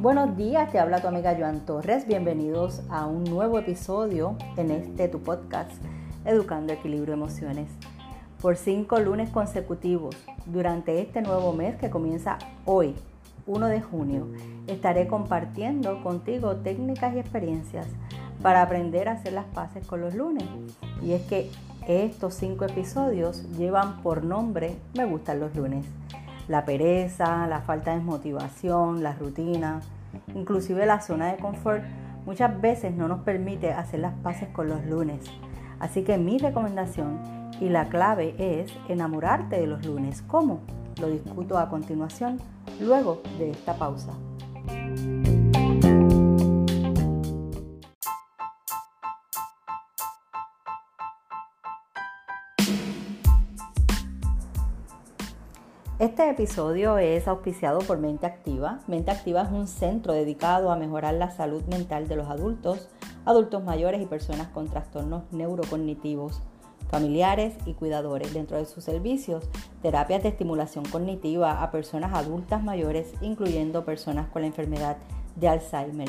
Buenos días, te habla tu amiga Joan Torres. Bienvenidos a un nuevo episodio en este tu podcast, Educando Equilibrio Emociones. Por cinco lunes consecutivos durante este nuevo mes que comienza hoy, 1 de junio, estaré compartiendo contigo técnicas y experiencias para aprender a hacer las paces con los lunes. Y es que estos cinco episodios llevan por nombre Me gustan los lunes la pereza, la falta de motivación, la rutina, inclusive la zona de confort, muchas veces no nos permite hacer las paces con los lunes. Así que mi recomendación y la clave es enamorarte de los lunes. ¿Cómo? Lo discuto a continuación, luego de esta pausa. Este episodio es auspiciado por Mente Activa. Mente Activa es un centro dedicado a mejorar la salud mental de los adultos, adultos mayores y personas con trastornos neurocognitivos, familiares y cuidadores. Dentro de sus servicios, terapias de estimulación cognitiva a personas adultas mayores, incluyendo personas con la enfermedad de Alzheimer.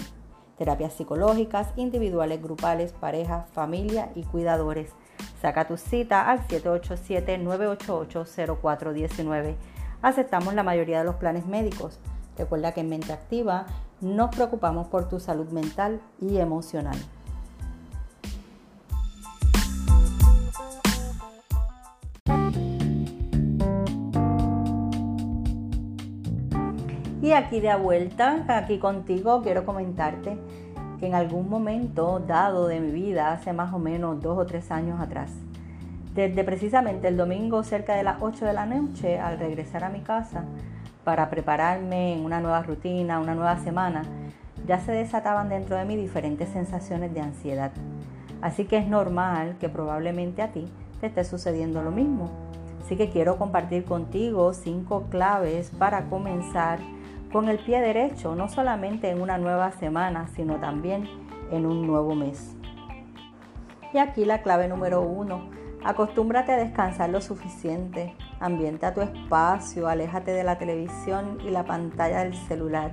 Terapias psicológicas, individuales, grupales, parejas, familia y cuidadores. Saca tu cita al 787-988-0419 aceptamos la mayoría de los planes médicos. Recuerda que en Mente Activa nos preocupamos por tu salud mental y emocional. Y aquí de vuelta, aquí contigo, quiero comentarte que en algún momento dado de mi vida, hace más o menos dos o tres años atrás, desde precisamente el domingo cerca de las 8 de la noche, al regresar a mi casa para prepararme en una nueva rutina, una nueva semana, ya se desataban dentro de mí diferentes sensaciones de ansiedad. Así que es normal que probablemente a ti te esté sucediendo lo mismo. Así que quiero compartir contigo cinco claves para comenzar con el pie derecho, no solamente en una nueva semana, sino también en un nuevo mes. Y aquí la clave número uno Acostúmbrate a descansar lo suficiente, ambienta tu espacio, aléjate de la televisión y la pantalla del celular.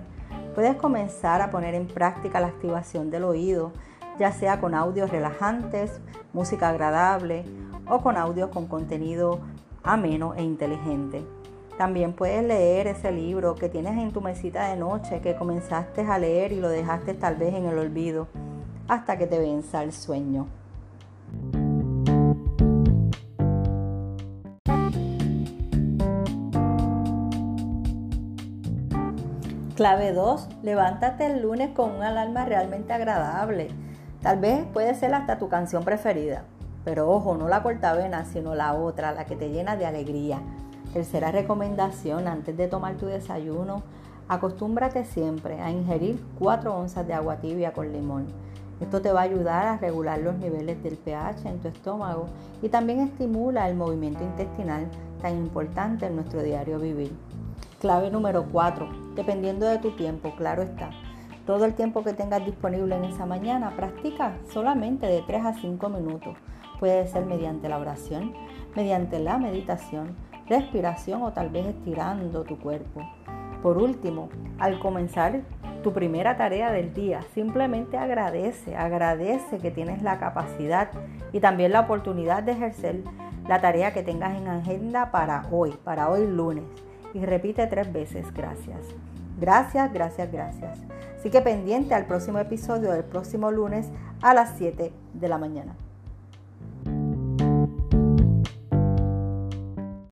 Puedes comenzar a poner en práctica la activación del oído, ya sea con audios relajantes, música agradable o con audios con contenido ameno e inteligente. También puedes leer ese libro que tienes en tu mesita de noche que comenzaste a leer y lo dejaste tal vez en el olvido hasta que te venza el sueño. Clave 2. Levántate el lunes con una alarma realmente agradable. Tal vez puede ser hasta tu canción preferida. Pero ojo, no la cortavena, sino la otra, la que te llena de alegría. Tercera recomendación, antes de tomar tu desayuno, acostúmbrate siempre a ingerir 4 onzas de agua tibia con limón. Esto te va a ayudar a regular los niveles del pH en tu estómago y también estimula el movimiento intestinal tan importante en nuestro diario vivir. Clave número 4. Dependiendo de tu tiempo, claro está. Todo el tiempo que tengas disponible en esa mañana, practica solamente de 3 a 5 minutos. Puede ser mediante la oración, mediante la meditación, respiración o tal vez estirando tu cuerpo. Por último, al comenzar tu primera tarea del día, simplemente agradece, agradece que tienes la capacidad y también la oportunidad de ejercer la tarea que tengas en agenda para hoy, para hoy lunes y repite tres veces gracias. Gracias, gracias, gracias. Así que pendiente al próximo episodio del próximo lunes a las 7 de la mañana.